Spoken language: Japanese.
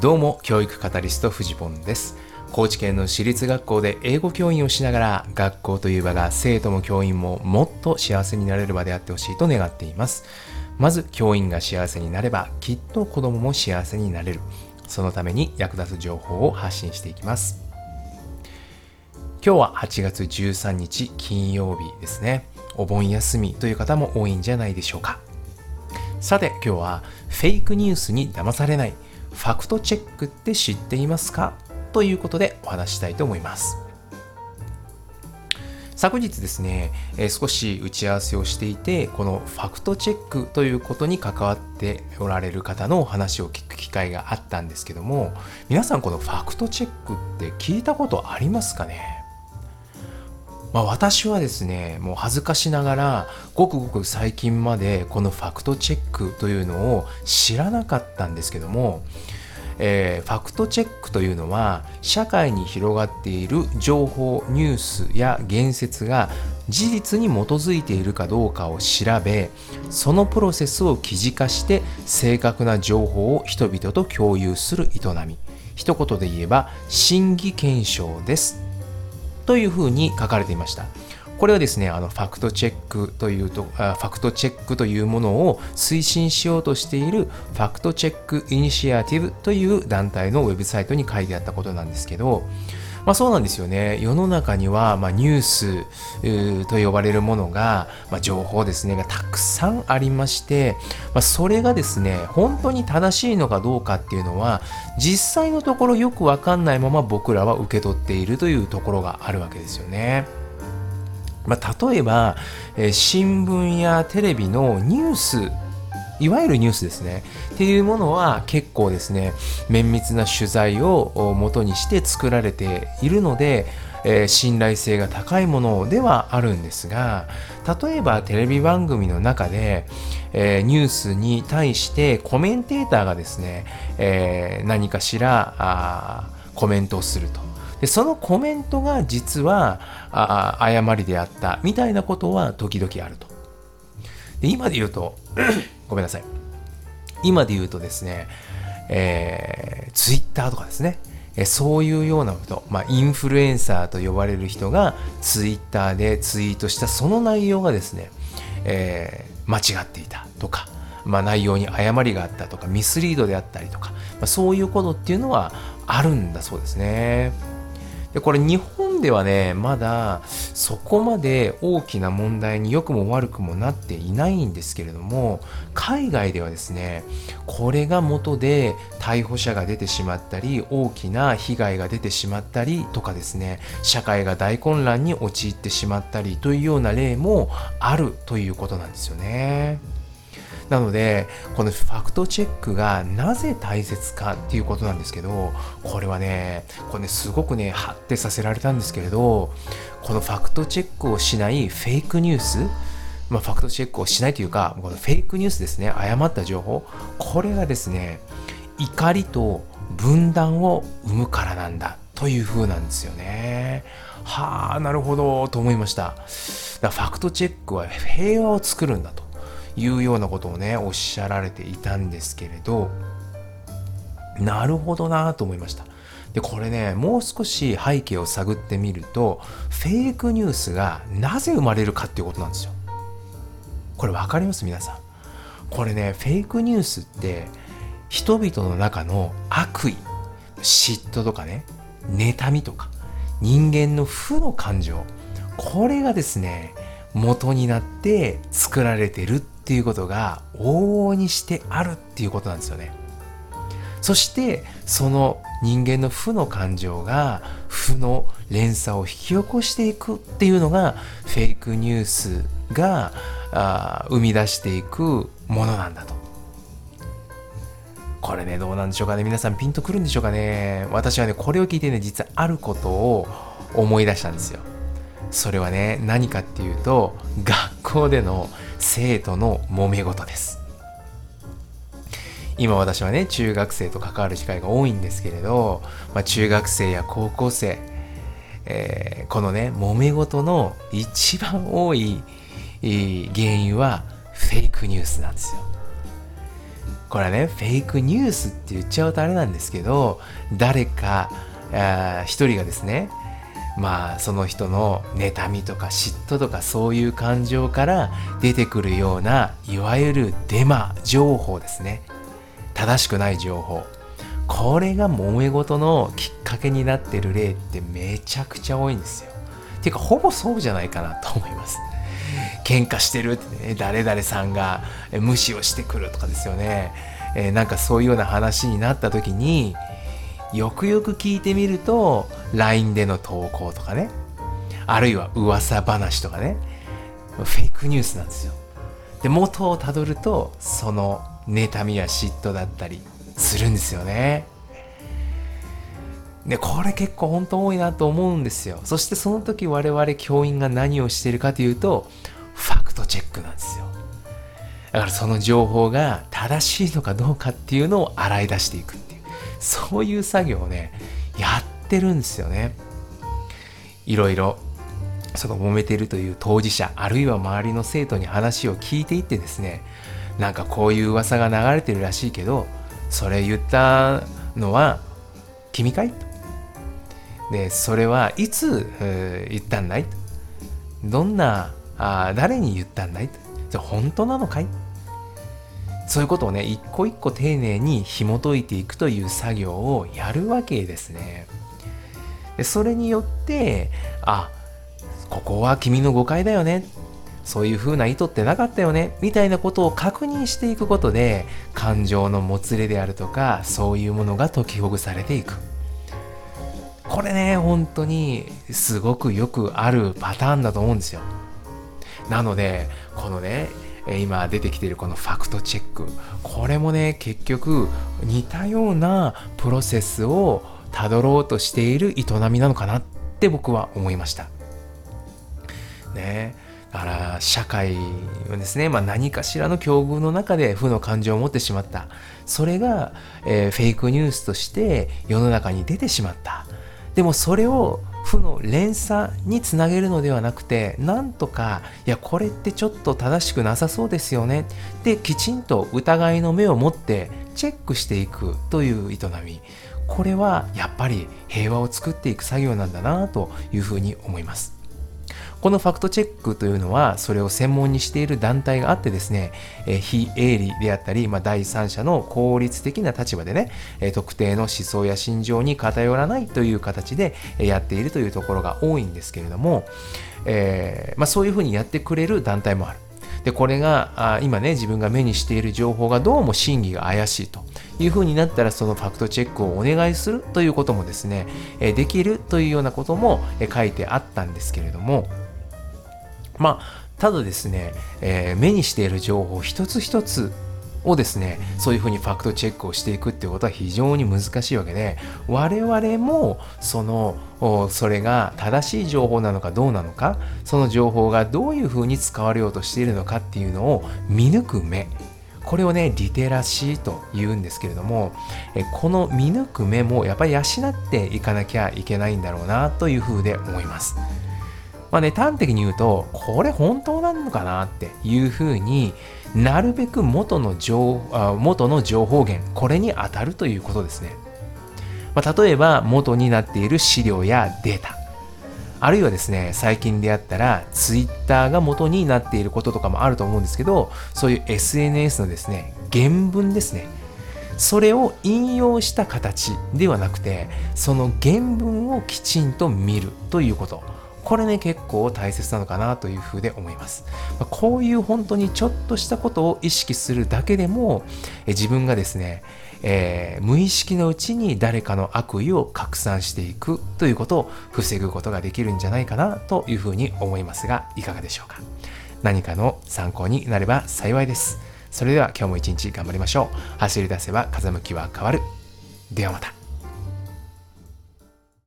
どうも教育カタリストフジポンです。高知県の私立学校で英語教員をしながら学校という場が生徒も教員ももっと幸せになれる場であってほしいと願っています。まず教員が幸せになればきっと子供も幸せになれる。そのために役立つ情報を発信していきます。今日は8月13日金曜日ですね。お盆休みという方も多いんじゃないでしょうか。さて今日はフェイクニュースに騙されない。ファクトチェックって知っていますか？ということでお話したいと思います。昨日ですね、え、少し打ち合わせをしていて、このファクトチェックということに関わっておられる方のお話を聞く機会があったんですけども、皆さんこのファクトチェックって聞いたことありますかね？まあ、私はですねもう恥ずかしながらごくごく最近までこのファクトチェックというのを知らなかったんですけども、えー、ファクトチェックというのは社会に広がっている情報ニュースや言説が事実に基づいているかどうかを調べそのプロセスを記事化して正確な情報を人々と共有する営み。一言で言えば審議検証です。というふうに書かれていました。これはですね、あのファクトチェックというと、ファクトチェックというものを推進しようとしているファクトチェックイニシアティブという団体のウェブサイトに書いてあったことなんですけど、まあ、そうなんですよね。世の中には、まあ、ニュースと呼ばれるものが、まあ、情報ですね、がたくさんありまして、ま、それがですね、本当に正しいのかどうかっていうのは、実際のところよくわかんないまま僕らは受け取っているというところがあるわけですよね。ま、例えば、えー、新聞やテレビのニュースいわゆるニュースですね。っていうものは結構ですね、綿密な取材を元にして作られているので、えー、信頼性が高いものではあるんですが、例えばテレビ番組の中で、えー、ニュースに対してコメンテーターがですね、えー、何かしらコメントをすると。でそのコメントが実はあ誤りであったみたいなことは時々あると。で今で言うとごめんなさい。今で言うとですね、えー、ツイッターとかですね、えそういうようなこと、まあ、インフルエンサーと呼ばれる人がツイッターでツイートしたその内容がですね、えー、間違っていたとか、まあ、内容に誤りがあったとかミスリードであったりとか、まあ、そういうことっていうのはあるんだそうですね。でこれ日本ではねまだそこまで大きな問題に良くも悪くもなっていないんですけれども海外ではですねこれが元で逮捕者が出てしまったり大きな被害が出てしまったりとかですね社会が大混乱に陥ってしまったりというような例もあるということなんですよね。なのでこのファクトチェックがなぜ大切かっていうことなんですけどこれはねこれねすごくね発展させられたんですけれどこのファクトチェックをしないフェイクニュースまあ、ファクトチェックをしないというか、このフェイクニュースですね、誤った情報、これがですね、怒りと分断を生むからなんだという風なんですよね。はあ、なるほど、と思いました。だからファクトチェックは平和を作るんだと。いうようなことをねおっしゃられていたんですけれどなるほどなと思いました。でこれねもう少し背景を探ってみるとフェイクニュースがなぜ生まれるかっていうことなんですよ。これ分かります？皆さん。これねフェイクニュースって人々の中の悪意嫉妬とかね妬みとか人間の負の感情これがですね元になって作られてるっっていうことが往々にしてあるっていうことなんですよね。そしてその人間の負の感情が負の連鎖を引き起こしていくっていうのがフェイクニュースがあ生み出していくものなんだと。これねどうなんでしょうかね皆さんピンとくるんでしょうかね私はねこれを聞いてね実はあることを思い出したんですよ。それはね何かっていうと学校での生徒の揉め事です。今私はね中学生と関わる機会が多いんですけれど、まあ、中学生や高校生、えー、このね揉め事の一番多い原因はフェイクニュースなんですよ。これはねフェイクニュースって言っちゃうとあれなんですけど誰か一人がですねまあその人の妬みとか嫉妬とかそういう感情から出てくるようないわゆるデマ情報ですね。正しくない情報。これが揉め事のきっかけになってる例ってめちゃくちゃ多いんですよ。ていうかほぼそうじゃないかなと思います。喧嘩してるってね誰々さんが無視をしてくるとかですよね、えー、なんかそういうような話になった時によくよく聞いてみると LINE での投稿とかね。あるいは噂話とかね。フェイクニュースなんですよ。で元をたどるとその妬みや嫉妬だったりするんですよね。でこれ結構本当多いなと思うんですよ。そしてその時我々教員が何をしているかというとファクトチェックなんですよ。だからその情報が正しいのかどうかっていうのを洗い出していく。そういう作業をねやってるんですよね。いろいろその揉めてるという当事者あるいは周りの生徒に話を聞いていってですねなんかこういう噂が流れてるらしいけどそれ言ったのは君かい？でそれはいつ、言ったんだい？どんなあ誰に言ったんだい？じゃ本当なのかい？そういうことをね一個一個丁寧に紐解いていくという作業をやるわけですね。でそれによってあここは君の誤解だよね。そういう風な意図ってなかったよね。みたいなことを確認していくことで感情のもつれであるとかそういうものが解きほぐされていく。これね本当にすごくよくあるパターンだと思うんですよ。なのでこのね今出てきているこのファクトチェック。これもね結局似たようなプロセスをたどろうとしている営みなのかなって僕は思いました。ね。だから社会はですね、まあ、何かしらの境遇の中で負の感情を持ってしまった。それが、えー、フェイクニュースとして世の中に出てしまった。でもそれを負の連鎖につなげるのではなくてなんとかいやこれってちょっと正しくなさそうですよね。できちんと疑いの目を持ってチェックしていくという営み。これはやっぱり平和を作っていく作業なんだなというふうに思います。このファクトチェックというのはそれを専門にしている団体があってですね、え非営利であったり、まあ、第三者の効率的な立場でね、え特定の思想や心情に偏らないという形でやっているというところが多いんですけれども、えー、まあ、そういうふうにやってくれる団体もある。でこれがあ今ね自分が目にしている情報がどうも真偽が怪しいというふうになったらそのファクトチェックをお願いするということもですね、できるというようなことも書いてあったんですけれどもまあただですね、えー、目にしている情報一つ一つをですねそういうふうにファクトチェックをしていくっていうことは非常に難しいわけで我々もそのそれが正しい情報なのかどうなのかその情報がどういうふうに使われようとしているのかっていうのを見抜く目これをねリテラシーと言うんですけれどもこの見抜く目もやっぱり養っていかなきゃいけないんだろうなというふうで思います。まあね、端的に言うと、これ本当なのかなっていうふうになるべく元の情あ元の情報源、これに当たるということですね。まあ、例えば、元になっている資料やデータ。あるいはですね、最近であったら、ツイッターが元になっていることとかもあると思うんですけど、そういう SNS のですね、原文ですね。それを引用した形ではなくて、その原文をきちんと見るということ。これね結構大切なのかなというふうで思います。こういう本当にちょっとしたことを意識するだけでも自分がですね、えー、無意識のうちに誰かの悪意を拡散していくということを防ぐことができるんじゃないかなというふうに思いますがいかがでしょうか何かの参考になれば幸いです。それでは今日も一日頑張りましょう。走り出せば風向きは変わる。ではまた。